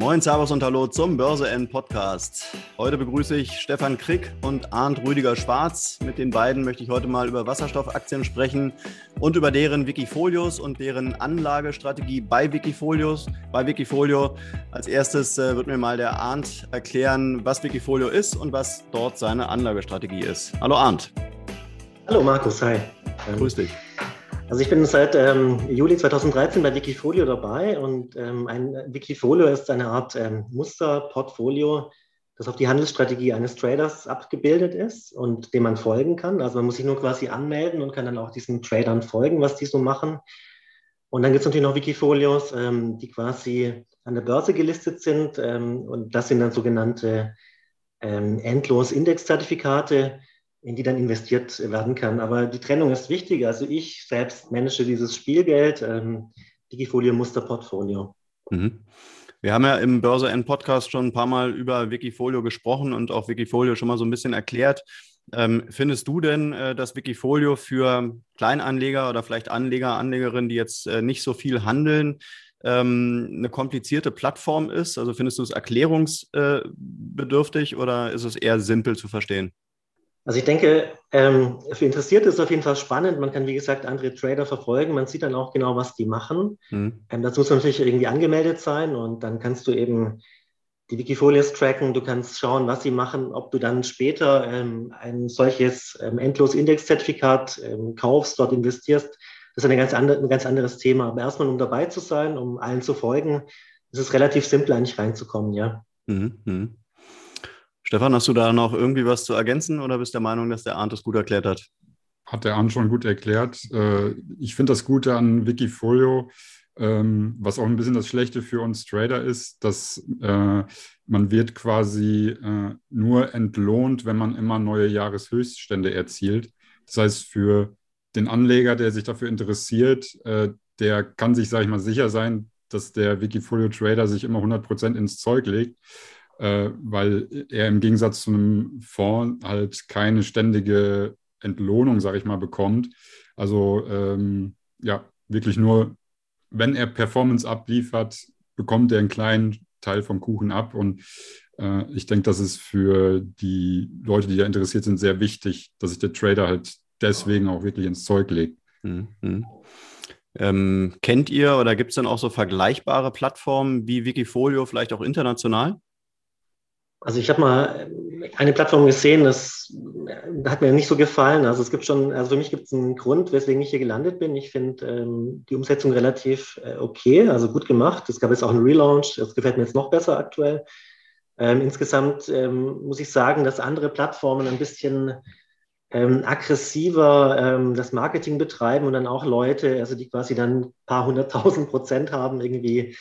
Moin, Servus und Hallo zum Börse N Podcast. Heute begrüße ich Stefan Krick und Arndt Rüdiger Schwarz. Mit den beiden möchte ich heute mal über Wasserstoffaktien sprechen und über deren Wikifolios und deren Anlagestrategie bei Wikifolios. Bei Wikifolio als erstes äh, wird mir mal der Arndt erklären, was Wikifolio ist und was dort seine Anlagestrategie ist. Hallo Arndt. Hallo Markus, hi. Grüß dich. Also ich bin seit ähm, Juli 2013 bei Wikifolio dabei und ähm, ein Wikifolio ist eine Art ähm, Musterportfolio, das auf die Handelsstrategie eines Traders abgebildet ist und dem man folgen kann. Also man muss sich nur quasi anmelden und kann dann auch diesen Tradern folgen, was die so machen. Und dann gibt es natürlich noch Wikifolios, ähm, die quasi an der Börse gelistet sind ähm, und das sind dann sogenannte ähm, Endlos-Index-Zertifikate in die dann investiert werden kann. Aber die Trennung ist wichtig. Also ich selbst manage dieses Spielgeld, ähm, Digifolio Musterportfolio. Mhm. Wir haben ja im Börse N Podcast schon ein paar Mal über Wikifolio gesprochen und auch Wikifolio schon mal so ein bisschen erklärt. Ähm, findest du denn, äh, dass Wikifolio für Kleinanleger oder vielleicht Anleger, Anlegerinnen, die jetzt äh, nicht so viel handeln, ähm, eine komplizierte Plattform ist? Also findest du es erklärungsbedürftig oder ist es eher simpel zu verstehen? Also ich denke, ähm, für Interessierte ist es auf jeden Fall spannend. Man kann, wie gesagt, andere Trader verfolgen. Man sieht dann auch genau, was die machen. Mhm. Ähm, dazu muss man natürlich irgendwie angemeldet sein und dann kannst du eben die Wikifolios tracken. Du kannst schauen, was sie machen, ob du dann später ähm, ein solches Endlos-Index-Zertifikat kaufst, dort investierst. Das ist eine ganz andere, ein ganz anderes Thema. Aber erstmal, um dabei zu sein, um allen zu folgen, ist es relativ simpel, eigentlich reinzukommen, ja. Mhm. Stefan, hast du da noch irgendwie was zu ergänzen oder bist der Meinung, dass der Arndt das gut erklärt hat? Hat der Arndt schon gut erklärt. Äh, ich finde das Gute an Wikifolio, ähm, was auch ein bisschen das Schlechte für uns Trader ist, dass äh, man wird quasi äh, nur entlohnt, wenn man immer neue Jahreshöchststände erzielt. Das heißt, für den Anleger, der sich dafür interessiert, der kann sich, sage ich mal, sicher sein, dass der Wikifolio-Trader sich immer 100% ins Zeug legt weil er im Gegensatz zu einem Fonds halt keine ständige Entlohnung, sage ich mal, bekommt. Also ähm, ja, wirklich nur, wenn er Performance abliefert, bekommt er einen kleinen Teil vom Kuchen ab. Und äh, ich denke, das ist für die Leute, die da interessiert sind, sehr wichtig, dass sich der Trader halt deswegen auch wirklich ins Zeug legt. Mhm. Ähm, kennt ihr oder gibt es dann auch so vergleichbare Plattformen wie Wikifolio, vielleicht auch international? Also ich habe mal eine Plattform gesehen, das hat mir nicht so gefallen. Also es gibt schon, also für mich gibt es einen Grund, weswegen ich hier gelandet bin. Ich finde ähm, die Umsetzung relativ äh, okay, also gut gemacht. Es gab jetzt auch einen Relaunch, das gefällt mir jetzt noch besser aktuell. Ähm, insgesamt ähm, muss ich sagen, dass andere Plattformen ein bisschen ähm, aggressiver ähm, das Marketing betreiben und dann auch Leute, also die quasi dann ein paar hunderttausend Prozent haben, irgendwie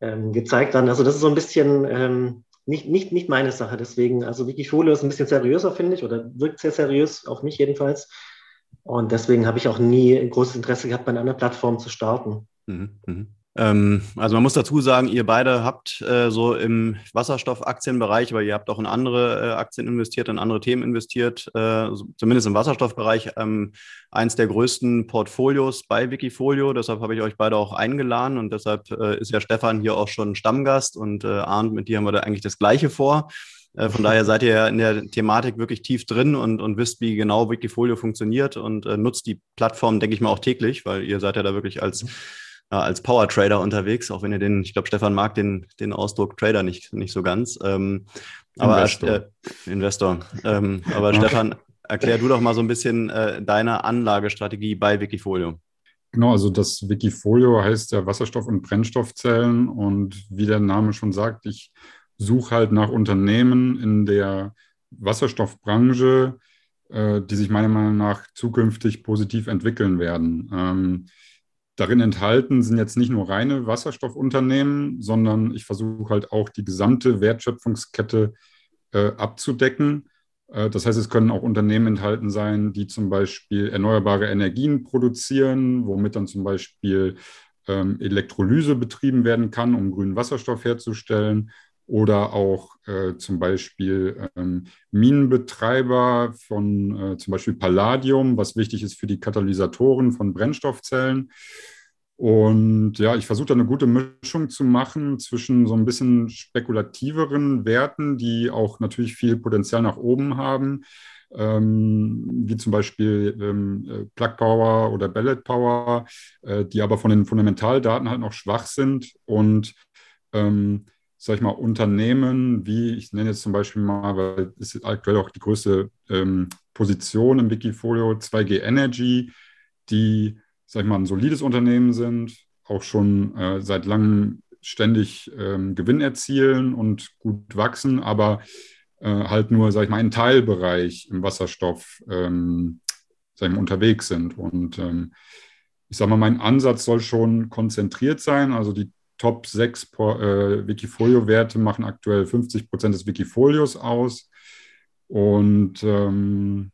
ähm, gezeigt haben. Also das ist so ein bisschen nicht, nicht, nicht meine Sache. Deswegen, also Wikifolio ist ein bisschen seriöser, finde ich, oder wirkt sehr seriös, auf mich jedenfalls. Und deswegen habe ich auch nie ein großes Interesse gehabt, bei einer Plattform zu starten. Mhm, mh. Ähm, also man muss dazu sagen, ihr beide habt äh, so im Wasserstoffaktienbereich, aber ihr habt auch in andere äh, Aktien investiert, in andere Themen investiert, äh, zumindest im Wasserstoffbereich, ähm, eins der größten Portfolios bei Wikifolio. Deshalb habe ich euch beide auch eingeladen und deshalb äh, ist ja Stefan hier auch schon Stammgast und äh, Arndt, mit dir haben wir da eigentlich das Gleiche vor. Äh, von daher seid ihr ja in der Thematik wirklich tief drin und, und wisst, wie genau Wikifolio funktioniert und nutzt die Plattform, denke ich mal, auch täglich, weil ihr seid ja da wirklich als ja, als Power Trader unterwegs, auch wenn ihr den, ich glaube, Stefan mag den, den Ausdruck Trader nicht, nicht so ganz. Ähm, aber Investor. Äh, Investor. Ähm, aber Stefan, erklär du doch mal so ein bisschen äh, deine Anlagestrategie bei Wikifolio. Genau, also das Wikifolio heißt ja Wasserstoff- und Brennstoffzellen und wie der Name schon sagt, ich suche halt nach Unternehmen in der Wasserstoffbranche, äh, die sich meiner Meinung nach zukünftig positiv entwickeln werden. Ähm, darin enthalten sind jetzt nicht nur reine Wasserstoffunternehmen, sondern ich versuche halt auch die gesamte Wertschöpfungskette äh, abzudecken. Äh, das heißt, es können auch Unternehmen enthalten sein, die zum Beispiel erneuerbare Energien produzieren, womit dann zum Beispiel ähm, Elektrolyse betrieben werden kann, um grünen Wasserstoff herzustellen. Oder auch äh, zum Beispiel ähm, Minenbetreiber von äh, zum Beispiel Palladium, was wichtig ist für die Katalysatoren von Brennstoffzellen. Und ja, ich versuche da eine gute Mischung zu machen zwischen so ein bisschen spekulativeren Werten, die auch natürlich viel Potenzial nach oben haben, ähm, wie zum Beispiel ähm, äh, Plug Power oder Ballet Power, äh, die aber von den Fundamentaldaten halt noch schwach sind und ähm, sag ich mal, Unternehmen wie, ich nenne jetzt zum Beispiel mal, weil es ist aktuell auch die größte ähm, Position im Wikifolio, 2G Energy, die, sag ich mal, ein solides Unternehmen sind, auch schon äh, seit langem ständig ähm, Gewinn erzielen und gut wachsen, aber äh, halt nur, sag ich mal, einen Teilbereich im Wasserstoff ähm, sag ich mal, unterwegs sind. Und ähm, ich sage mal, mein Ansatz soll schon konzentriert sein. Also die Top 6 äh, Wikifolio-Werte machen aktuell 50 Prozent des Wikifolios aus. Und ähm,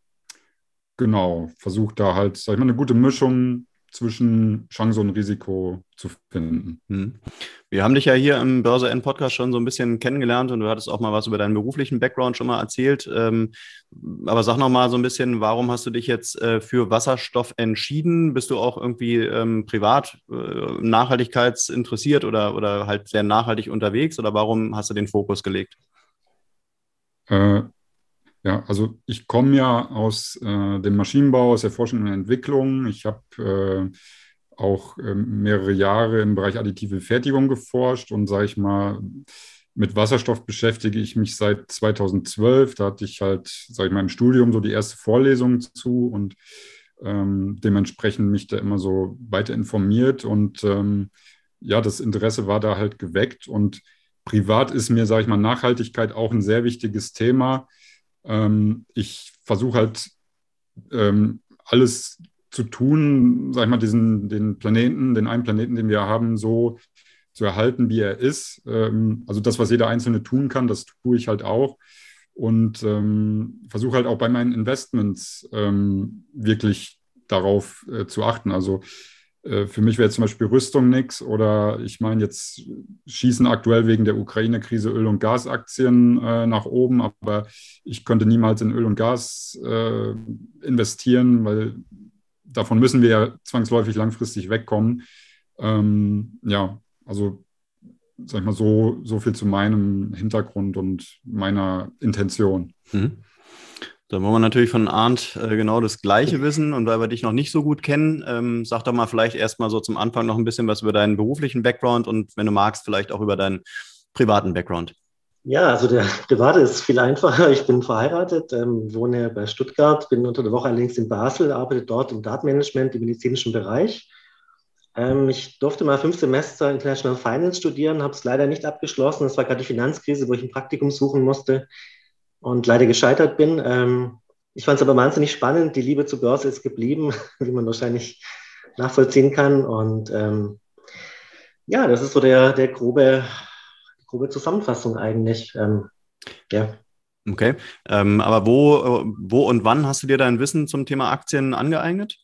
genau, versucht da halt, sag ich mal, eine gute Mischung zwischen Chance und Risiko zu finden. Hm. Wir haben dich ja hier im Börse N Podcast schon so ein bisschen kennengelernt und du hattest auch mal was über deinen beruflichen Background schon mal erzählt. Ähm, aber sag noch mal so ein bisschen, warum hast du dich jetzt äh, für Wasserstoff entschieden? Bist du auch irgendwie ähm, privat äh, nachhaltigkeitsinteressiert oder, oder halt sehr nachhaltig unterwegs oder warum hast du den Fokus gelegt? Äh, ja, also ich komme ja aus äh, dem Maschinenbau, aus der Forschung und Entwicklung. Ich habe äh, auch äh, mehrere Jahre im Bereich additive Fertigung geforscht und sage ich mal, mit Wasserstoff beschäftige ich mich seit 2012. Da hatte ich halt, sage ich mal, im Studium so die erste Vorlesung zu und ähm, dementsprechend mich da immer so weiter informiert und ähm, ja, das Interesse war da halt geweckt und privat ist mir, sage ich mal, Nachhaltigkeit auch ein sehr wichtiges Thema. Ähm, ich versuche halt ähm, alles zu tun, sag ich mal, diesen, den Planeten, den einen Planeten, den wir haben, so zu erhalten, wie er ist. Ähm, also das, was jeder Einzelne tun kann, das tue ich halt auch. Und ähm, versuche halt auch bei meinen Investments ähm, wirklich darauf äh, zu achten. Also für mich wäre zum Beispiel Rüstung nichts oder ich meine, jetzt schießen aktuell wegen der Ukraine-Krise Öl- und Gasaktien äh, nach oben, aber ich könnte niemals in Öl und Gas äh, investieren, weil davon müssen wir ja zwangsläufig langfristig wegkommen. Ähm, ja, also sag ich mal so, so viel zu meinem Hintergrund und meiner Intention. Mhm. Da wollen wir natürlich von Arndt äh, genau das Gleiche wissen. Und weil wir dich noch nicht so gut kennen, ähm, sag doch mal vielleicht erstmal so zum Anfang noch ein bisschen was über deinen beruflichen Background und wenn du magst, vielleicht auch über deinen privaten Background. Ja, also der private ist viel einfacher. Ich bin verheiratet, ähm, wohne bei Stuttgart, bin unter der Woche allerdings in Basel, arbeite dort im Datenmanagement im medizinischen Bereich. Ähm, ich durfte mal fünf Semester International Finance studieren, habe es leider nicht abgeschlossen. Das war gerade die Finanzkrise, wo ich ein Praktikum suchen musste und leider gescheitert bin. Ähm, ich fand es aber wahnsinnig spannend. Die Liebe zur Börse ist geblieben, wie man wahrscheinlich nachvollziehen kann. Und ähm, ja, das ist so der, der grobe, grobe Zusammenfassung eigentlich. Ähm, ja. Okay, ähm, aber wo, wo und wann hast du dir dein Wissen zum Thema Aktien angeeignet?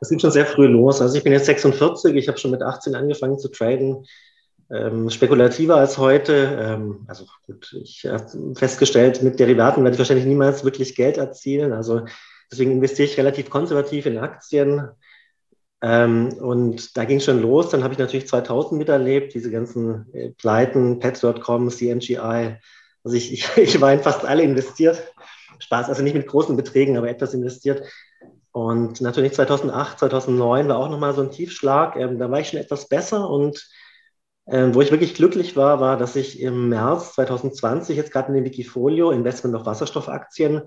Das ging schon sehr früh los. Also ich bin jetzt 46, ich habe schon mit 18 angefangen zu traden ähm, spekulativer als heute. Ähm, also gut, ich habe festgestellt, mit Derivaten werde ich wahrscheinlich niemals wirklich Geld erzielen. Also deswegen investiere ich relativ konservativ in Aktien. Ähm, und da ging es schon los. Dann habe ich natürlich 2000 miterlebt, diese ganzen äh, Pleiten, Pets.com, CNGI. Also ich, ich, ich war in fast alle investiert. Spaß, also nicht mit großen Beträgen, aber etwas investiert. Und natürlich 2008, 2009 war auch nochmal so ein Tiefschlag. Ähm, da war ich schon etwas besser und ähm, wo ich wirklich glücklich war, war, dass ich im März 2020 jetzt gerade in dem Wikifolio Investment auf Wasserstoffaktien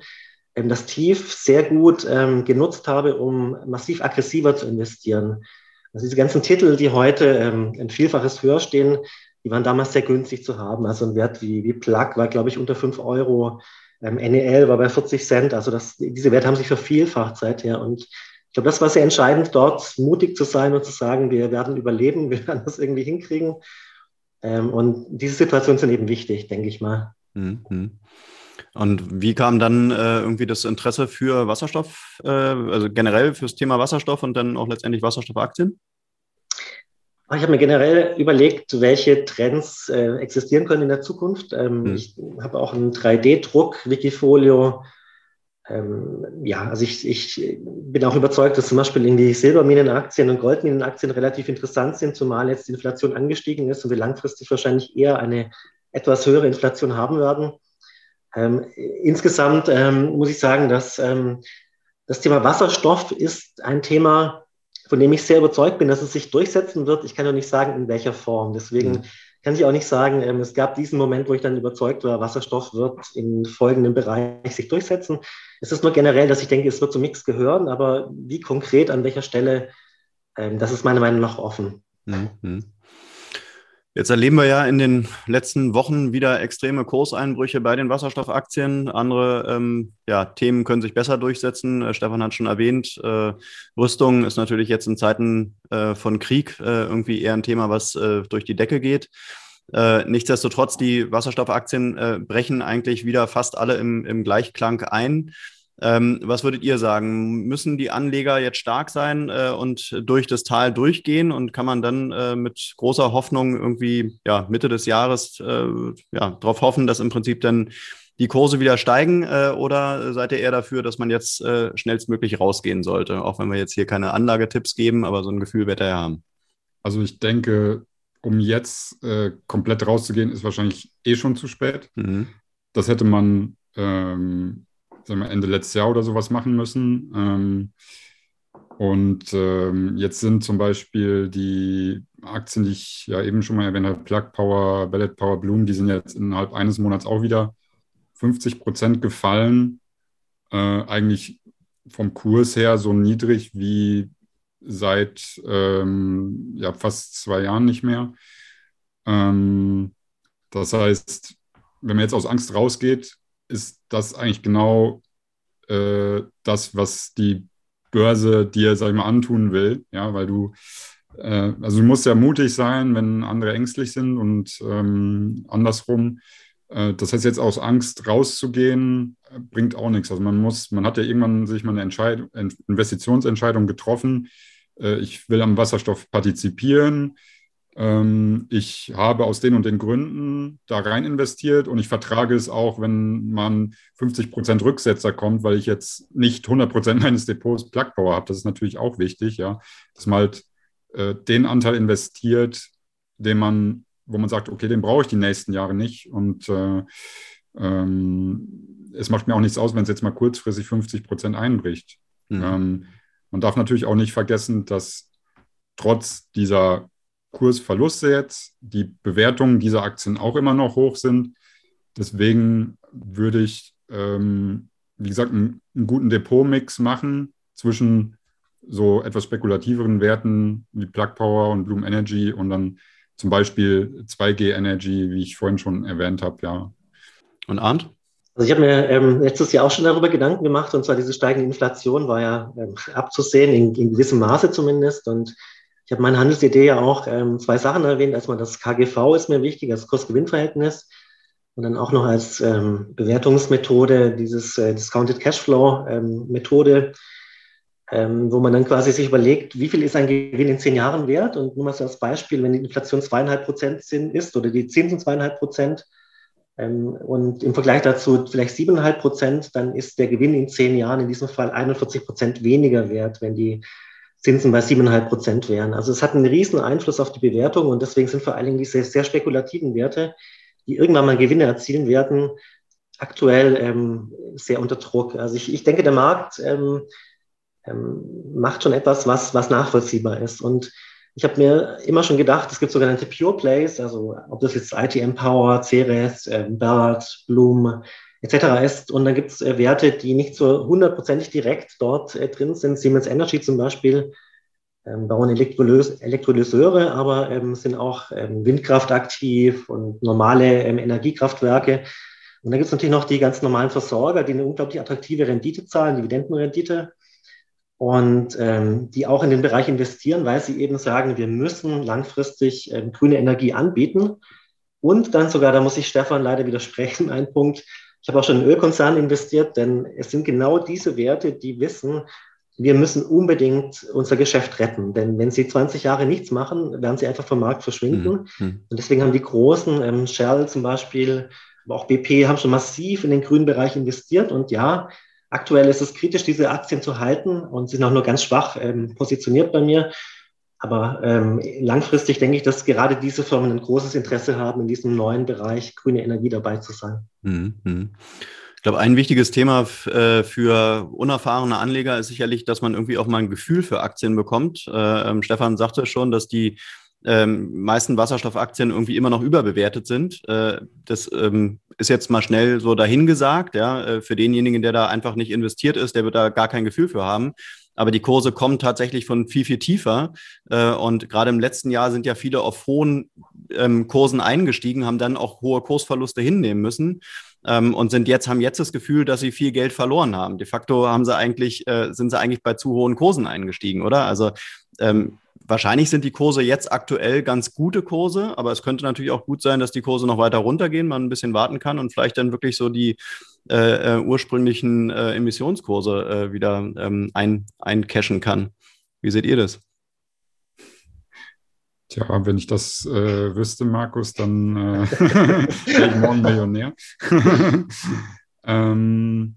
ähm, das Tief sehr gut ähm, genutzt habe, um massiv aggressiver zu investieren. Also diese ganzen Titel, die heute ähm, ein Vielfaches höher stehen, die waren damals sehr günstig zu haben. Also ein Wert wie, wie Plug war, glaube ich, unter 5 Euro. Ähm, NEL war bei 40 Cent. Also das, diese Werte haben sich vervielfacht seither. Und ich glaube, das war sehr entscheidend, dort mutig zu sein und zu sagen, wir werden überleben, wir werden das irgendwie hinkriegen. Ähm, und diese Situationen sind eben wichtig, denke ich mal. Mhm. Und wie kam dann äh, irgendwie das Interesse für Wasserstoff, äh, also generell fürs Thema Wasserstoff und dann auch letztendlich Wasserstoffaktien? Ich habe mir generell überlegt, welche Trends äh, existieren können in der Zukunft. Ähm, hm. Ich habe auch einen 3D-Druck, Wikifolio. Ähm, ja, also ich, ich bin auch überzeugt, dass zum Beispiel irgendwie Silberminenaktien und Goldminenaktien relativ interessant sind, zumal jetzt die Inflation angestiegen ist und wir langfristig wahrscheinlich eher eine etwas höhere Inflation haben werden. Ähm, insgesamt ähm, muss ich sagen, dass ähm, das Thema Wasserstoff ist ein Thema, von dem ich sehr überzeugt bin, dass es sich durchsetzen wird. Ich kann nur nicht sagen, in welcher Form. Deswegen mhm. Kann ich auch nicht sagen, ähm, es gab diesen Moment, wo ich dann überzeugt war, Wasserstoff wird in folgendem Bereich sich durchsetzen. Es ist nur generell, dass ich denke, es wird zum Mix gehören, aber wie konkret, an welcher Stelle, ähm, das ist meiner Meinung nach offen. Mhm. Jetzt erleben wir ja in den letzten Wochen wieder extreme Kurseinbrüche bei den Wasserstoffaktien. Andere ähm, ja, Themen können sich besser durchsetzen. Äh, Stefan hat schon erwähnt, äh, Rüstung ist natürlich jetzt in Zeiten äh, von Krieg äh, irgendwie eher ein Thema, was äh, durch die Decke geht. Nichtsdestotrotz, die Wasserstoffaktien brechen eigentlich wieder fast alle im, im Gleichklang ein. Ähm, was würdet ihr sagen? Müssen die Anleger jetzt stark sein äh, und durch das Tal durchgehen und kann man dann äh, mit großer Hoffnung irgendwie ja, Mitte des Jahres äh, ja, darauf hoffen, dass im Prinzip dann die Kurse wieder steigen äh, oder seid ihr eher dafür, dass man jetzt äh, schnellstmöglich rausgehen sollte? Auch wenn wir jetzt hier keine Anlagetipps geben, aber so ein Gefühl wird er ja haben. Also ich denke, um jetzt äh, komplett rauszugehen, ist wahrscheinlich eh schon zu spät. Mhm. Das hätte man ähm, sagen wir, Ende letztes Jahr oder sowas machen müssen. Ähm, und ähm, jetzt sind zum Beispiel die Aktien, die ich ja eben schon mal erwähnt habe, Plug Power, Ballet Power, Bloom, die sind jetzt innerhalb eines Monats auch wieder 50 Prozent gefallen. Äh, eigentlich vom Kurs her so niedrig wie seit ähm, ja, fast zwei Jahren nicht mehr. Ähm, das heißt, wenn man jetzt aus Angst rausgeht, ist das eigentlich genau äh, das, was die Börse dir, sag ich mal, antun will. Ja, weil du, äh, also du musst ja mutig sein, wenn andere ängstlich sind und ähm, andersrum. Äh, das heißt, jetzt aus Angst rauszugehen, bringt auch nichts. Also man muss, man hat ja irgendwann sich mal eine Entscheidung, Investitionsentscheidung getroffen. Äh, ich will am Wasserstoff partizipieren ähm, ich habe aus den und den Gründen da rein investiert und ich vertrage es auch, wenn man 50 Prozent Rücksetzer kommt, weil ich jetzt nicht 100 Prozent meines Depots Plug Power habe. Das ist natürlich auch wichtig, ja, dass man halt äh, den Anteil investiert, den man, wo man sagt, okay, den brauche ich die nächsten Jahre nicht und äh, ähm, es macht mir auch nichts aus, wenn es jetzt mal kurzfristig 50 Prozent einbricht. Mhm. Ähm, man darf natürlich auch nicht vergessen, dass trotz dieser Kursverluste jetzt, die Bewertungen dieser Aktien auch immer noch hoch sind. Deswegen würde ich, ähm, wie gesagt, einen, einen guten Depotmix machen zwischen so etwas spekulativeren Werten wie Plug Power und Bloom Energy und dann zum Beispiel 2G Energy, wie ich vorhin schon erwähnt habe, ja. Und Arndt? Also ich habe mir ähm, letztes Jahr auch schon darüber Gedanken gemacht, und zwar diese steigende Inflation war ja ähm, abzusehen, in, in gewissem Maße zumindest. Und ich habe meine Handelsidee ja auch ähm, zwei Sachen erwähnt. Erstmal das KGV ist mir wichtig, das Kurs-Gewinn-Verhältnis. Und dann auch noch als ähm, Bewertungsmethode dieses äh, Discounted Cashflow-Methode, ähm, ähm, wo man dann quasi sich überlegt, wie viel ist ein Gewinn in zehn Jahren wert? Und nur mal so als Beispiel, wenn die Inflation zweieinhalb Prozent ist oder die Zinsen zweieinhalb Prozent ähm, und im Vergleich dazu vielleicht siebeneinhalb Prozent, dann ist der Gewinn in zehn Jahren in diesem Fall 41 Prozent weniger wert, wenn die Zinsen bei siebeneinhalb Prozent wären. Also es hat einen riesen Einfluss auf die Bewertung und deswegen sind vor allen Dingen diese sehr spekulativen Werte, die irgendwann mal Gewinne erzielen werden, aktuell ähm, sehr unter Druck. Also ich, ich denke, der Markt ähm, ähm, macht schon etwas, was, was nachvollziehbar ist. Und ich habe mir immer schon gedacht, es gibt sogenannte Pure Plays, also ob das jetzt ITM Power, Ceres, äh, Bert, Bloom, etc. ist. Und dann gibt es äh, Werte, die nicht so hundertprozentig direkt dort äh, drin sind. Siemens Energy zum Beispiel ähm, bauen Elektrolys Elektrolyseure, aber ähm, sind auch ähm, Windkraft aktiv und normale ähm, Energiekraftwerke. Und dann gibt es natürlich noch die ganz normalen Versorger, die eine unglaublich attraktive Rendite zahlen, Dividendenrendite, und ähm, die auch in den Bereich investieren, weil sie eben sagen, wir müssen langfristig ähm, grüne Energie anbieten. Und dann sogar, da muss ich Stefan leider widersprechen, ein Punkt, ich habe auch schon in Ölkonzernen investiert, denn es sind genau diese Werte, die wissen, wir müssen unbedingt unser Geschäft retten. Denn wenn sie 20 Jahre nichts machen, werden sie einfach vom Markt verschwinden. Mhm. Und deswegen haben die großen, ähm, Shell zum Beispiel, aber auch BP, haben schon massiv in den grünen Bereich investiert. Und ja, aktuell ist es kritisch, diese Aktien zu halten und sind auch nur ganz schwach ähm, positioniert bei mir. Aber ähm, langfristig denke ich, dass gerade diese Firmen ein großes Interesse haben, in diesem neuen Bereich grüne Energie dabei zu sein. Mhm. mhm. Ich glaube, ein wichtiges Thema äh, für unerfahrene Anleger ist sicherlich, dass man irgendwie auch mal ein Gefühl für Aktien bekommt. Äh, ähm, Stefan sagte schon, dass die ähm, meisten Wasserstoffaktien irgendwie immer noch überbewertet sind. Äh, das ähm, ist jetzt mal schnell so dahingesagt. Ja? Äh, für denjenigen, der da einfach nicht investiert ist, der wird da gar kein Gefühl für haben. Aber die Kurse kommen tatsächlich von viel, viel tiefer. Äh, und gerade im letzten Jahr sind ja viele auf hohen ähm, Kursen eingestiegen, haben dann auch hohe Kursverluste hinnehmen müssen ähm, und sind jetzt, haben jetzt das Gefühl, dass sie viel Geld verloren haben. De facto haben sie eigentlich, äh, sind sie eigentlich bei zu hohen Kursen eingestiegen, oder? Also ähm, wahrscheinlich sind die Kurse jetzt aktuell ganz gute Kurse, aber es könnte natürlich auch gut sein, dass die Kurse noch weiter runtergehen, man ein bisschen warten kann und vielleicht dann wirklich so die äh, äh, ursprünglichen äh, Emissionskurse äh, wieder ähm, ein, eincashen kann. Wie seht ihr das? Tja, wenn ich das äh, wüsste, Markus, dann äh, wäre ich morgen Millionär. ähm,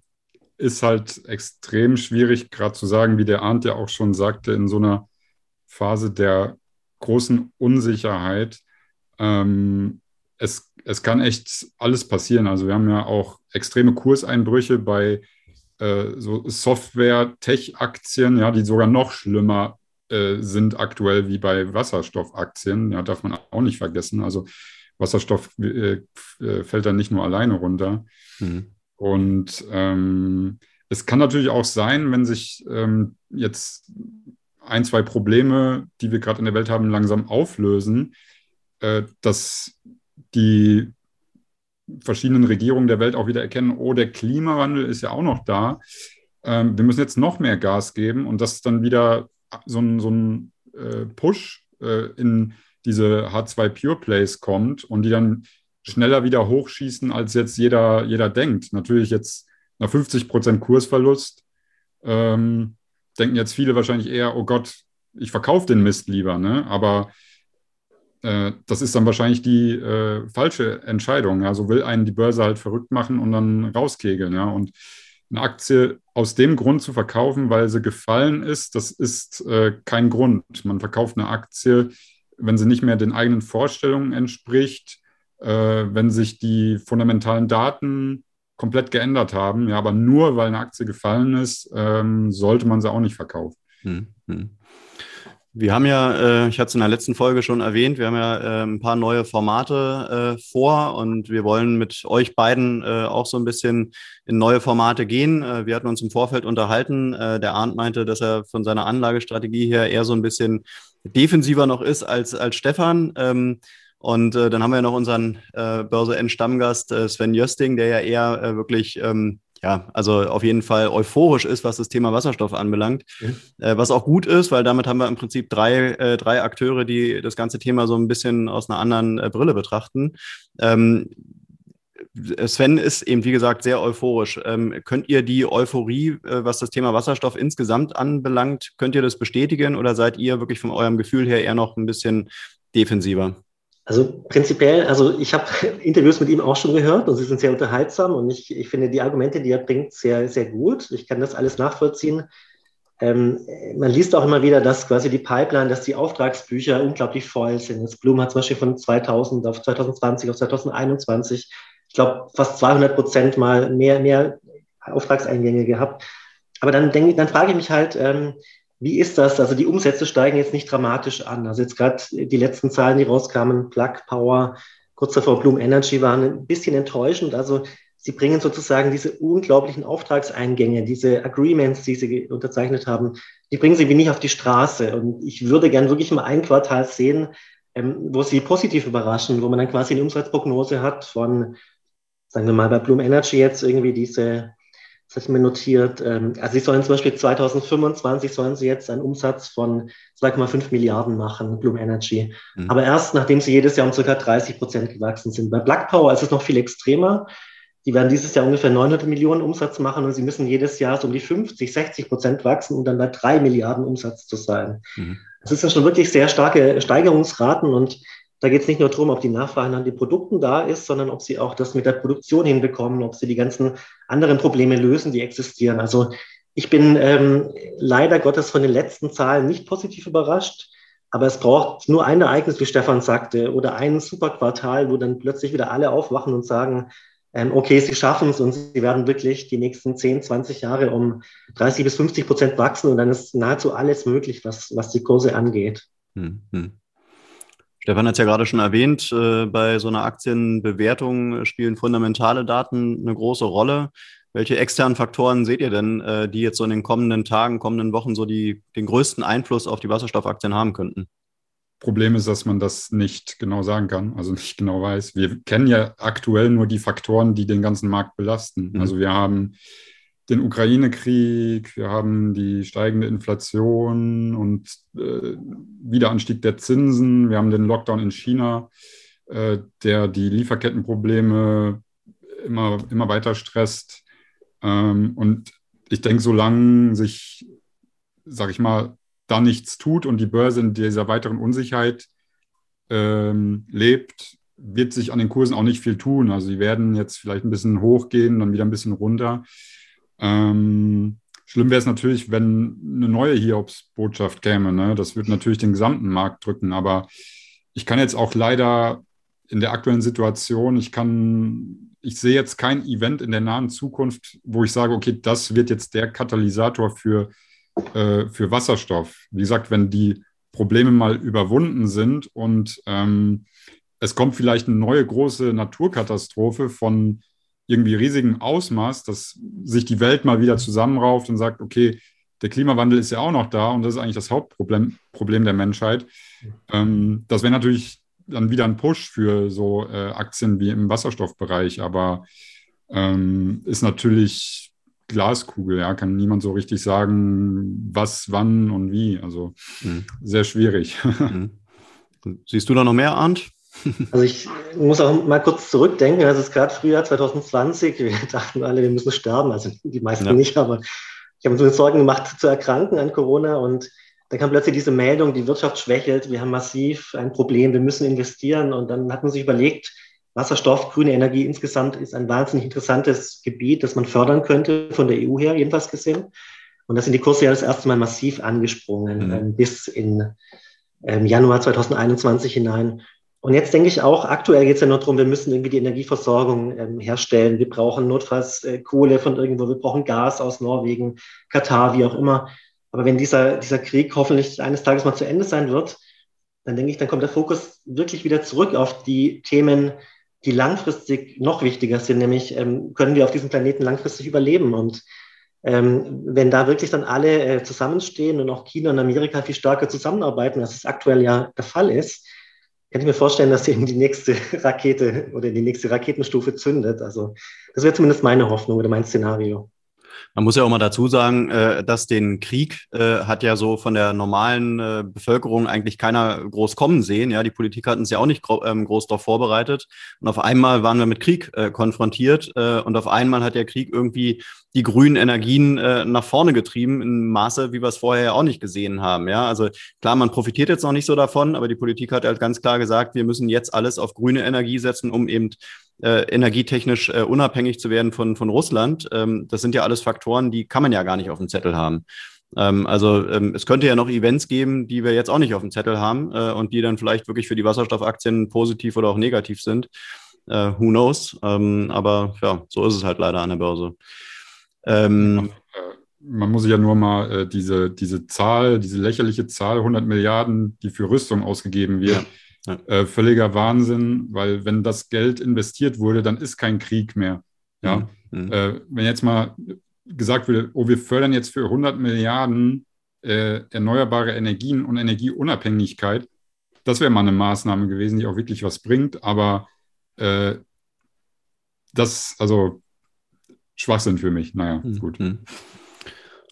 ist halt extrem schwierig, gerade zu sagen, wie der Arndt ja auch schon sagte, in so einer Phase der großen Unsicherheit. Ähm, es, es kann echt alles passieren. Also wir haben ja auch extreme Kurseinbrüche bei äh, so Software-Tech-Aktien, ja, die sogar noch schlimmer äh, sind aktuell wie bei Wasserstoffaktien. Ja, darf man auch nicht vergessen. Also Wasserstoff äh, äh, fällt dann nicht nur alleine runter. Mhm. Und ähm, es kann natürlich auch sein, wenn sich ähm, jetzt ein, zwei Probleme, die wir gerade in der Welt haben, langsam auflösen, äh, dass die verschiedenen Regierungen der Welt auch wieder erkennen, oh, der Klimawandel ist ja auch noch da. Ähm, wir müssen jetzt noch mehr Gas geben und das dann wieder so ein, so ein äh, Push äh, in diese H2 Pure Plays kommt und die dann schneller wieder hochschießen, als jetzt jeder, jeder denkt. Natürlich jetzt nach 50 Prozent Kursverlust ähm, denken jetzt viele wahrscheinlich eher, oh Gott, ich verkaufe den Mist lieber, ne? Aber äh, das ist dann wahrscheinlich die äh, falsche Entscheidung. Ja? So will einen die Börse halt verrückt machen und dann rauskegeln, ja. Und eine Aktie aus dem Grund zu verkaufen, weil sie gefallen ist, das ist äh, kein Grund. Man verkauft eine Aktie, wenn sie nicht mehr den eigenen Vorstellungen entspricht, äh, wenn sich die fundamentalen Daten komplett geändert haben. Ja, aber nur weil eine Aktie gefallen ist, ähm, sollte man sie auch nicht verkaufen. Hm, hm. Wir haben ja, äh, ich hatte es in der letzten Folge schon erwähnt, wir haben ja äh, ein paar neue Formate äh, vor und wir wollen mit euch beiden äh, auch so ein bisschen in neue Formate gehen. Äh, wir hatten uns im Vorfeld unterhalten. Äh, der Arndt meinte, dass er von seiner Anlagestrategie her eher so ein bisschen defensiver noch ist als, als Stefan. Ähm, und dann haben wir noch unseren Börse-End-Stammgast Sven Jösting, der ja eher wirklich ähm, ja, also auf jeden Fall euphorisch ist, was das Thema Wasserstoff anbelangt. Mhm. Äh, was auch gut ist, weil damit haben wir im Prinzip drei, äh, drei Akteure, die das ganze Thema so ein bisschen aus einer anderen äh, Brille betrachten. Ähm, Sven ist eben, wie gesagt, sehr euphorisch. Ähm, könnt ihr die Euphorie, was das Thema Wasserstoff insgesamt anbelangt, könnt ihr das bestätigen oder seid ihr wirklich von eurem Gefühl her eher noch ein bisschen defensiver? Also prinzipiell, also ich habe Interviews mit ihm auch schon gehört und sie sind sehr unterhaltsam und ich, ich finde die Argumente, die er bringt, sehr, sehr gut. Ich kann das alles nachvollziehen. Ähm, man liest auch immer wieder, dass quasi die Pipeline, dass die Auftragsbücher unglaublich voll sind. Jetzt Bloom hat zum Beispiel von 2000 auf 2020 auf 2021, ich glaube, fast 200 Prozent mal mehr, mehr Auftragseingänge gehabt. Aber dann denke dann frage ich mich halt, ähm, wie ist das? Also die Umsätze steigen jetzt nicht dramatisch an. Also jetzt gerade die letzten Zahlen, die rauskamen, Plug Power, kurz davor Bloom Energy waren ein bisschen enttäuschend. Also sie bringen sozusagen diese unglaublichen Auftragseingänge, diese Agreements, die sie unterzeichnet haben, die bringen sie wie nicht auf die Straße. Und ich würde gern wirklich mal ein Quartal sehen, ähm, wo sie positiv überraschen, wo man dann quasi eine Umsatzprognose hat von sagen wir mal bei Bloom Energy jetzt irgendwie diese, das ich mir notiert, ähm, also sie sollen zum Beispiel 2025 sollen sie jetzt einen Umsatz von 2,5 Milliarden machen, Bloom Energy. Mhm. Aber erst nachdem sie jedes Jahr um circa 30 Prozent gewachsen sind. Bei Black Power ist es noch viel extremer. Die werden dieses Jahr ungefähr 900 Millionen Umsatz machen und sie müssen jedes Jahr so um die 50, 60 Prozent wachsen, um dann bei drei Milliarden Umsatz zu sein. Mhm. Das ist ja schon wirklich sehr starke Steigerungsraten und da geht es nicht nur darum, ob die Nachfrage nach den Produkten da ist, sondern ob sie auch das mit der Produktion hinbekommen, ob sie die ganzen anderen Probleme lösen, die existieren. Also ich bin ähm, leider Gottes von den letzten Zahlen nicht positiv überrascht, aber es braucht nur ein Ereignis, wie Stefan sagte, oder ein Superquartal, wo dann plötzlich wieder alle aufwachen und sagen, ähm, okay, sie schaffen es und sie werden wirklich die nächsten 10, 20 Jahre um 30 bis 50 Prozent wachsen und dann ist nahezu alles möglich, was, was die Kurse angeht. Hm, hm. Stefan hat es ja gerade schon erwähnt, äh, bei so einer Aktienbewertung spielen fundamentale Daten eine große Rolle. Welche externen Faktoren seht ihr denn, äh, die jetzt so in den kommenden Tagen, kommenden Wochen so die, den größten Einfluss auf die Wasserstoffaktien haben könnten? Problem ist, dass man das nicht genau sagen kann, also nicht genau weiß. Wir kennen ja aktuell nur die Faktoren, die den ganzen Markt belasten. Mhm. Also wir haben den Ukraine-Krieg, wir haben die steigende Inflation und äh, Wiederanstieg der Zinsen, wir haben den Lockdown in China, äh, der die Lieferkettenprobleme immer, immer weiter stresst. Ähm, und ich denke, solange sich, sag ich mal, da nichts tut und die Börse in dieser weiteren Unsicherheit ähm, lebt, wird sich an den Kursen auch nicht viel tun. Also sie werden jetzt vielleicht ein bisschen hochgehen, dann wieder ein bisschen runter. Ähm, schlimm wäre es natürlich, wenn eine neue Hiobs-Botschaft käme. Ne? Das würde natürlich den gesamten Markt drücken. Aber ich kann jetzt auch leider in der aktuellen Situation, ich kann, ich sehe jetzt kein Event in der nahen Zukunft, wo ich sage, okay, das wird jetzt der Katalysator für, äh, für Wasserstoff. Wie gesagt, wenn die Probleme mal überwunden sind und ähm, es kommt vielleicht eine neue große Naturkatastrophe von irgendwie riesigem Ausmaß, dass sich die Welt mal wieder zusammenrauft und sagt, okay, der Klimawandel ist ja auch noch da und das ist eigentlich das Hauptproblem Problem der Menschheit. Ähm, das wäre natürlich dann wieder ein Push für so äh, Aktien wie im Wasserstoffbereich, aber ähm, ist natürlich Glaskugel, ja, kann niemand so richtig sagen, was, wann und wie. Also mhm. sehr schwierig. Mhm. Siehst du da noch mehr, Arndt? Also ich muss auch mal kurz zurückdenken. Also es ist gerade Frühjahr 2020. Wir dachten alle, wir müssen sterben. Also die meisten ja. nicht, aber ich habe uns Sorgen gemacht zu erkranken an Corona und dann kam plötzlich diese Meldung, die Wirtschaft schwächelt, wir haben massiv ein Problem, wir müssen investieren. Und dann hat man sich überlegt, Wasserstoff, grüne Energie insgesamt ist ein wahnsinnig interessantes Gebiet, das man fördern könnte, von der EU her jedenfalls gesehen. Und da sind die Kurse ja das erste Mal massiv angesprungen, mhm. ähm, bis in ähm, Januar 2021 hinein. Und jetzt denke ich auch, aktuell geht es ja nur darum, wir müssen irgendwie die Energieversorgung ähm, herstellen. Wir brauchen notfalls äh, Kohle von irgendwo, wir brauchen Gas aus Norwegen, Katar, wie auch immer. Aber wenn dieser, dieser Krieg hoffentlich eines Tages mal zu Ende sein wird, dann denke ich, dann kommt der Fokus wirklich wieder zurück auf die Themen, die langfristig noch wichtiger sind, nämlich ähm, können wir auf diesem Planeten langfristig überleben. Und ähm, wenn da wirklich dann alle äh, zusammenstehen und auch China und Amerika viel stärker zusammenarbeiten, als es aktuell ja der Fall ist, kann ich mir vorstellen, dass eben die nächste Rakete oder die nächste Raketenstufe zündet. Also das wäre zumindest meine Hoffnung oder mein Szenario. Man muss ja auch mal dazu sagen, äh, dass den Krieg äh, hat ja so von der normalen äh, Bevölkerung eigentlich keiner groß kommen sehen. Ja, die Politik hatten es ja auch nicht ähm, groß darauf vorbereitet. Und auf einmal waren wir mit Krieg konfrontiert. und auf einmal hat der Krieg irgendwie die grünen Energien nach vorne getrieben in Maße, wie wir es vorher ja auch nicht gesehen haben. Ja, also klar, man profitiert jetzt noch nicht so davon, aber die Politik hat halt ganz klar gesagt, wir müssen jetzt alles auf grüne Energie setzen, um eben äh, energietechnisch äh, unabhängig zu werden von, von Russland. Ähm, das sind ja alles Faktoren, die kann man ja gar nicht auf dem Zettel haben. Ähm, also ähm, es könnte ja noch Events geben, die wir jetzt auch nicht auf dem Zettel haben äh, und die dann vielleicht wirklich für die Wasserstoffaktien positiv oder auch negativ sind. Äh, who knows? Ähm, aber ja, so ist es halt leider an der Börse. Ähm, man muss sich ja nur mal äh, diese, diese Zahl, diese lächerliche Zahl, 100 Milliarden, die für Rüstung ausgegeben wird, ja. Äh, völliger Wahnsinn, weil wenn das Geld investiert wurde, dann ist kein Krieg mehr. Ja? Mhm. mhm. Äh, wenn jetzt mal gesagt würde, oh, wir fördern jetzt für 100 Milliarden äh, erneuerbare Energien und Energieunabhängigkeit, das wäre mal eine Maßnahme gewesen, die auch wirklich was bringt. Aber äh, das, also Schwachsinn für mich. Naja, mhm. gut. Hm.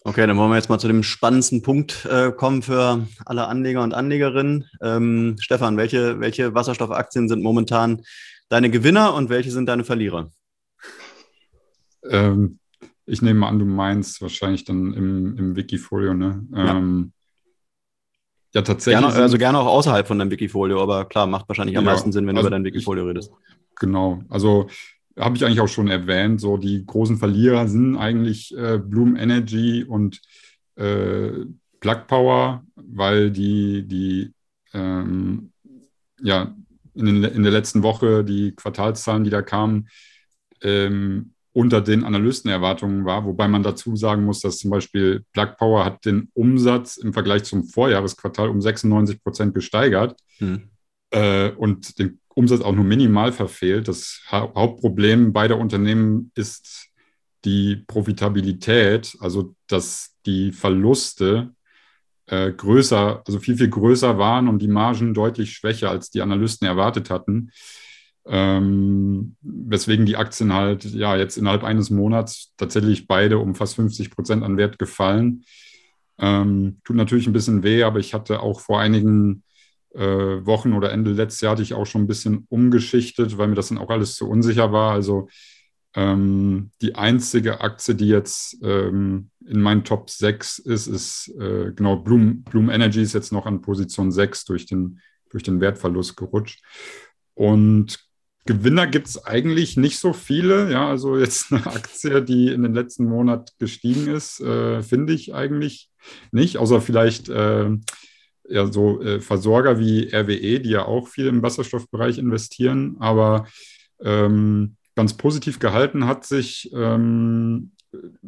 Okay, dann wollen wir jetzt mal zu dem spannendsten Punkt äh, kommen für alle Anleger und Anlegerinnen. Ähm, Stefan, welche, welche Wasserstoffaktien sind momentan deine Gewinner und welche sind deine Verlierer? Ähm, ich nehme an, du meinst wahrscheinlich dann im, im Wikifolio, ne? Ähm, ja. ja. tatsächlich. Gerne, also gerne auch außerhalb von deinem Wikifolio, aber klar, macht wahrscheinlich am ja, meisten Sinn, wenn also du über dein Wikifolio redest. Genau, also habe ich eigentlich auch schon erwähnt, so die großen Verlierer sind eigentlich äh, Bloom Energy und äh, Plug Power, weil die, die ähm, ja, in, den, in der letzten Woche die Quartalszahlen, die da kamen, ähm, unter den Analystenerwartungen war, wobei man dazu sagen muss, dass zum Beispiel Plug Power hat den Umsatz im Vergleich zum Vorjahresquartal um 96 Prozent gesteigert hm. äh, und den Umsatz auch nur minimal verfehlt. Das ha Hauptproblem beider Unternehmen ist die Profitabilität, also dass die Verluste äh, größer, also viel, viel größer waren und die Margen deutlich schwächer, als die Analysten erwartet hatten. Ähm, weswegen die Aktien halt ja jetzt innerhalb eines Monats tatsächlich beide um fast 50 Prozent an Wert gefallen. Ähm, tut natürlich ein bisschen weh, aber ich hatte auch vor einigen Wochen oder Ende letztes Jahr hatte ich auch schon ein bisschen umgeschichtet, weil mir das dann auch alles zu unsicher war. Also ähm, die einzige Aktie, die jetzt ähm, in meinen Top 6 ist, ist äh, genau Bloom, Bloom Energy ist jetzt noch an Position 6 durch den, durch den Wertverlust gerutscht. Und Gewinner gibt es eigentlich nicht so viele. Ja, also jetzt eine Aktie, die in den letzten Monat gestiegen ist, äh, finde ich eigentlich nicht, außer vielleicht äh, ja so äh, Versorger wie RWE, die ja auch viel im Wasserstoffbereich investieren, aber ähm, ganz positiv gehalten hat sich, ähm,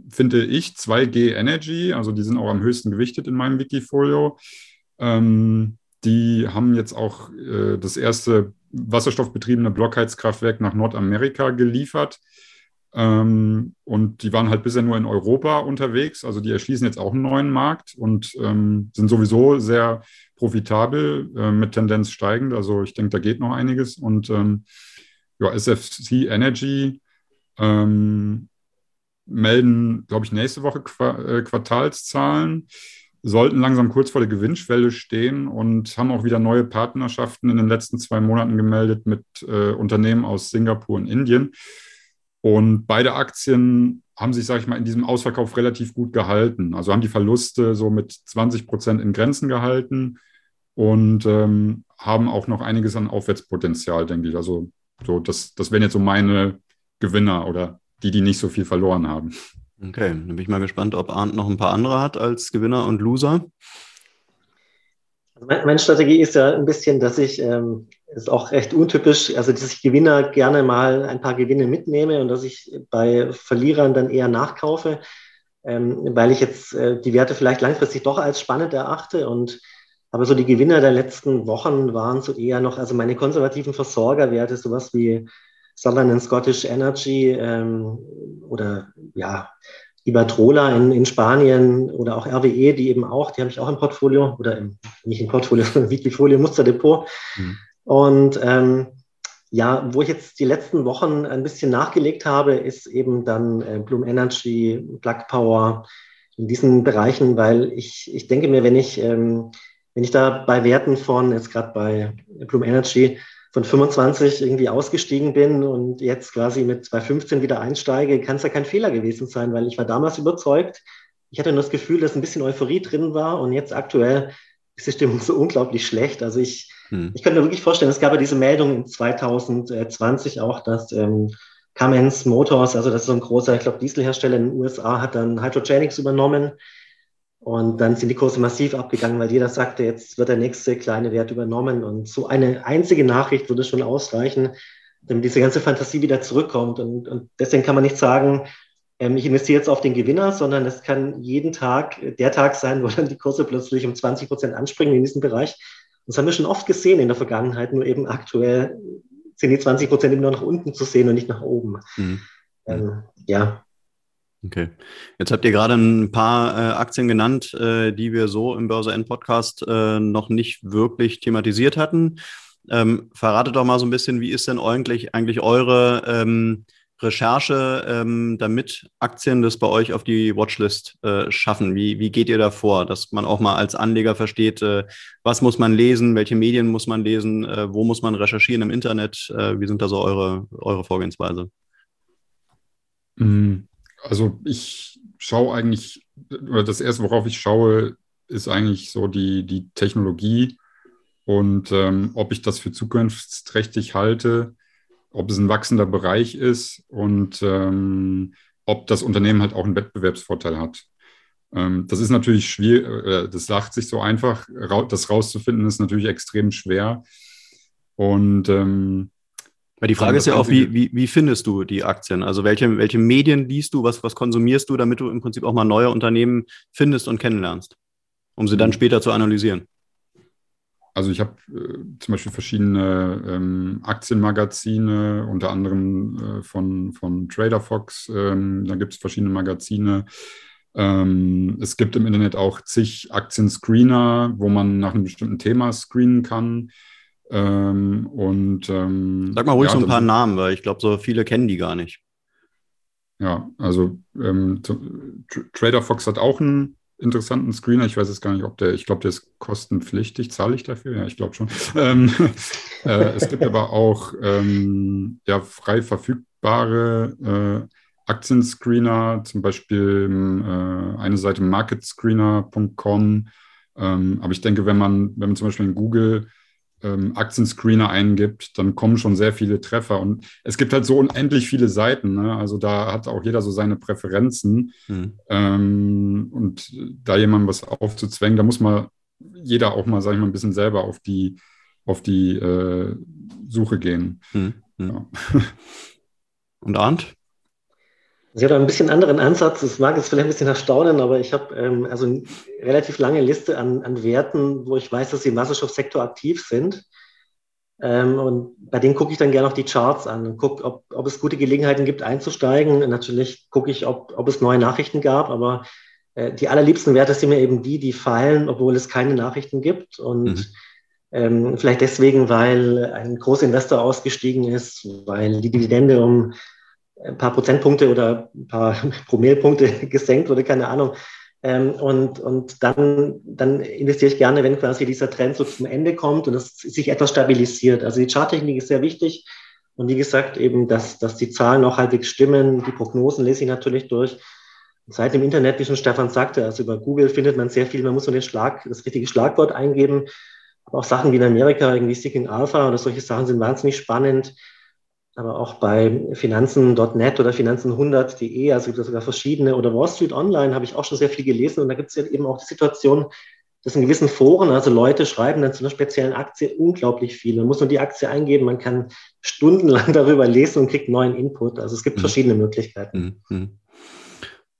finde ich, 2G Energy, also die sind auch am höchsten gewichtet in meinem Wikifolio. Ähm, die haben jetzt auch äh, das erste wasserstoffbetriebene Blockheizkraftwerk nach Nordamerika geliefert. Ähm, und die waren halt bisher nur in Europa unterwegs. Also die erschließen jetzt auch einen neuen Markt und ähm, sind sowieso sehr profitabel äh, mit Tendenz steigend. Also ich denke, da geht noch einiges. Und ähm, ja, SFC Energy ähm, melden, glaube ich, nächste Woche Qu äh, Quartalszahlen, sollten langsam kurz vor der Gewinnschwelle stehen und haben auch wieder neue Partnerschaften in den letzten zwei Monaten gemeldet mit äh, Unternehmen aus Singapur und Indien. Und beide Aktien haben sich, sage ich mal, in diesem Ausverkauf relativ gut gehalten. Also haben die Verluste so mit 20 Prozent in Grenzen gehalten und ähm, haben auch noch einiges an Aufwärtspotenzial, denke ich. Also so, das, das wären jetzt so meine Gewinner oder die, die nicht so viel verloren haben. Okay, dann bin ich mal gespannt, ob Arndt noch ein paar andere hat als Gewinner und Loser. Also meine Strategie ist ja ein bisschen, dass ich ähm, ist auch recht untypisch, also dass ich Gewinner gerne mal ein paar Gewinne mitnehme und dass ich bei Verlierern dann eher nachkaufe, ähm, weil ich jetzt äh, die Werte vielleicht langfristig doch als spannend erachte und aber so die Gewinner der letzten Wochen waren so eher noch, also meine konservativen Versorgerwerte, sowas wie Southern Scottish Energy ähm, oder ja, Iberdrola in, in Spanien oder auch RWE, die eben auch, die habe ich auch im Portfolio oder im, nicht im Portfolio, sondern Wikifolio Musterdepot. Mhm. Und ähm, ja, wo ich jetzt die letzten Wochen ein bisschen nachgelegt habe, ist eben dann äh, Bloom Energy, Plug Power in diesen Bereichen, weil ich, ich denke mir, wenn ich, ähm, wenn ich da bei Werten von, jetzt gerade bei Bloom Energy, von 25 irgendwie ausgestiegen bin und jetzt quasi mit 215 wieder einsteige, kann es ja kein Fehler gewesen sein, weil ich war damals überzeugt. Ich hatte nur das Gefühl, dass ein bisschen Euphorie drin war und jetzt aktuell ist die Stimmung so unglaublich schlecht. Also ich, hm. ich könnte mir wirklich vorstellen, es gab ja diese Meldung in 2020 auch, dass ähm, Cummins Motors, also das ist so ein großer, ich glaube, Dieselhersteller in den USA, hat dann Hydrogenics übernommen. Und dann sind die Kurse massiv abgegangen, weil jeder sagte, jetzt wird der nächste kleine Wert übernommen. Und so eine einzige Nachricht würde schon ausreichen, damit diese ganze Fantasie wieder zurückkommt. Und, und deswegen kann man nicht sagen, ähm, ich investiere jetzt auf den Gewinner, sondern es kann jeden Tag der Tag sein, wo dann die Kurse plötzlich um 20 Prozent anspringen in diesem Bereich. Das haben wir schon oft gesehen in der Vergangenheit, nur eben aktuell sind die 20 Prozent immer nur nach unten zu sehen und nicht nach oben. Mhm. Ähm, ja. Okay. Jetzt habt ihr gerade ein paar äh, Aktien genannt, äh, die wir so im Börse End Podcast äh, noch nicht wirklich thematisiert hatten. Ähm, verratet doch mal so ein bisschen, wie ist denn eigentlich, eigentlich eure ähm, Recherche, ähm, damit Aktien das bei euch auf die Watchlist äh, schaffen? Wie, wie geht ihr da vor, dass man auch mal als Anleger versteht, äh, was muss man lesen, welche Medien muss man lesen, äh, wo muss man recherchieren im Internet? Äh, wie sind da so eure, eure Vorgehensweise? Mm, also ich schaue eigentlich, oder das erste, worauf ich schaue, ist eigentlich so die, die Technologie und ähm, ob ich das für zukunftsträchtig halte ob es ein wachsender Bereich ist und ähm, ob das Unternehmen halt auch einen Wettbewerbsvorteil hat. Ähm, das ist natürlich schwierig, äh, das sagt sich so einfach, das rauszufinden ist natürlich extrem schwer. Und ähm, weil die Frage ist ja auch, wie, wie, wie findest du die Aktien? Also welche, welche Medien liest du, was, was konsumierst du, damit du im Prinzip auch mal neue Unternehmen findest und kennenlernst, um sie dann mhm. später zu analysieren? Also ich habe äh, zum Beispiel verschiedene ähm, Aktienmagazine, unter anderem äh, von, von Trader Fox. Ähm, da gibt es verschiedene Magazine. Ähm, es gibt im Internet auch zig Aktienscreener, wo man nach einem bestimmten Thema screenen kann. Ähm, und ähm, sag mal ruhig ja, so ein paar Namen, weil ich glaube, so viele kennen die gar nicht. Ja, also ähm, Trader Fox hat auch einen interessanten Screener. Ich weiß jetzt gar nicht, ob der, ich glaube, der ist kostenpflichtig. Zahle ich dafür? Ja, ich glaube schon. Ähm, äh, es gibt aber auch ähm, ja, frei verfügbare äh, Aktienscreener, zum Beispiel äh, eine Seite marketscreener.com. Ähm, aber ich denke, wenn man, wenn man zum Beispiel in Google ähm, Aktienscreener eingibt, dann kommen schon sehr viele Treffer. Und es gibt halt so unendlich viele Seiten. Ne? Also da hat auch jeder so seine Präferenzen. Mhm. Ähm, und da jemandem was aufzuzwängen, da muss man jeder auch mal, sag ich mal, ein bisschen selber auf die, auf die äh, Suche gehen. Mhm. Ja. Und Arndt? Sie hat ein bisschen anderen Ansatz. Das mag jetzt vielleicht ein bisschen erstaunen, aber ich habe ähm, also eine relativ lange Liste an, an Werten, wo ich weiß, dass sie im Wasserstoffsektor aktiv sind. Ähm, und bei denen gucke ich dann gerne auch die Charts an und gucke, ob, ob es gute Gelegenheiten gibt, einzusteigen. Und natürlich gucke ich, ob, ob es neue Nachrichten gab, aber äh, die allerliebsten Werte sind mir eben die, die fallen, obwohl es keine Nachrichten gibt. Und mhm. ähm, vielleicht deswegen, weil ein großer Investor ausgestiegen ist, weil die Dividende um ein paar Prozentpunkte oder ein paar Promillpunkte gesenkt wurde, keine Ahnung. Ähm, und und dann, dann investiere ich gerne, wenn quasi dieser Trend so zum Ende kommt und es sich etwas stabilisiert. Also die Charttechnik ist sehr wichtig. Und wie gesagt, eben, dass, dass die Zahlen auch halbwegs stimmen. Die Prognosen lese ich natürlich durch. Seit dem Internet, wie schon Stefan sagte, also über Google findet man sehr viel. Man muss nur den Schlag, das richtige Schlagwort eingeben. Aber auch Sachen wie in Amerika, irgendwie Seeking Alpha oder solche Sachen sind wahnsinnig spannend aber auch bei Finanzen.net oder Finanzen100.de, also gibt es sogar verschiedene, oder Wall Street Online habe ich auch schon sehr viel gelesen und da gibt es ja eben auch die Situation, dass in gewissen Foren, also Leute schreiben dann zu einer speziellen Aktie unglaublich viel. Man muss nur die Aktie eingeben, man kann stundenlang darüber lesen und kriegt neuen Input. Also es gibt mhm. verschiedene Möglichkeiten. Mhm.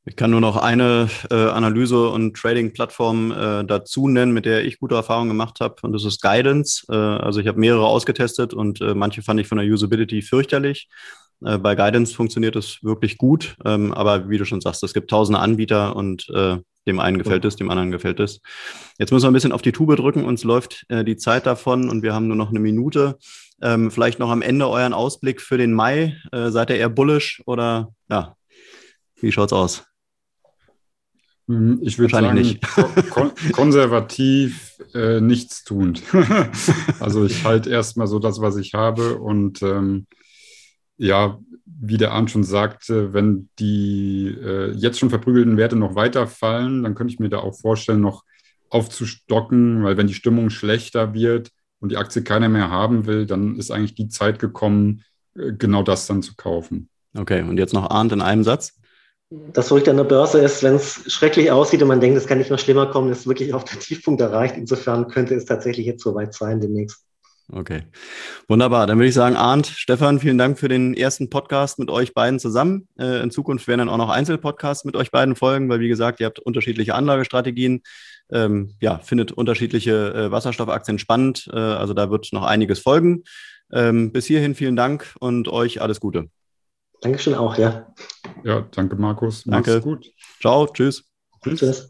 Ich kann nur noch eine äh, Analyse- und Trading-Plattform äh, dazu nennen, mit der ich gute Erfahrungen gemacht habe. Und das ist Guidance. Äh, also ich habe mehrere ausgetestet und äh, manche fand ich von der Usability fürchterlich. Äh, bei Guidance funktioniert es wirklich gut. Ähm, aber wie du schon sagst, es gibt tausende Anbieter und äh, dem einen gefällt es, dem anderen gefällt es. Jetzt müssen wir ein bisschen auf die Tube drücken. Uns läuft äh, die Zeit davon und wir haben nur noch eine Minute. Ähm, vielleicht noch am Ende euren Ausblick für den Mai. Äh, seid ihr eher bullish oder ja, wie schaut's aus? Hm, ich würde sagen, nicht. kon konservativ, äh, nichtstuend. also ich halte erstmal so das, was ich habe. Und ähm, ja, wie der Arndt schon sagte, wenn die äh, jetzt schon verprügelten Werte noch weiter fallen, dann könnte ich mir da auch vorstellen, noch aufzustocken, weil wenn die Stimmung schlechter wird und die Aktie keiner mehr haben will, dann ist eigentlich die Zeit gekommen, äh, genau das dann zu kaufen. Okay, und jetzt noch Arndt in einem Satz das Verrückte an der Börse ist, wenn es schrecklich aussieht und man denkt, es kann nicht noch schlimmer kommen, ist wirklich auf der Tiefpunkt erreicht. Insofern könnte es tatsächlich jetzt soweit sein demnächst. Okay, wunderbar. Dann würde ich sagen, Arndt, Stefan, vielen Dank für den ersten Podcast mit euch beiden zusammen. Äh, in Zukunft werden dann auch noch Einzelpodcasts mit euch beiden folgen, weil wie gesagt, ihr habt unterschiedliche Anlagestrategien. Ähm, ja, findet unterschiedliche äh, Wasserstoffaktien spannend. Äh, also da wird noch einiges folgen. Ähm, bis hierhin vielen Dank und euch alles Gute. Dankeschön auch, ja. Ja, danke, Markus. Danke. Mach's gut. Ciao, tschüss. Tschüss.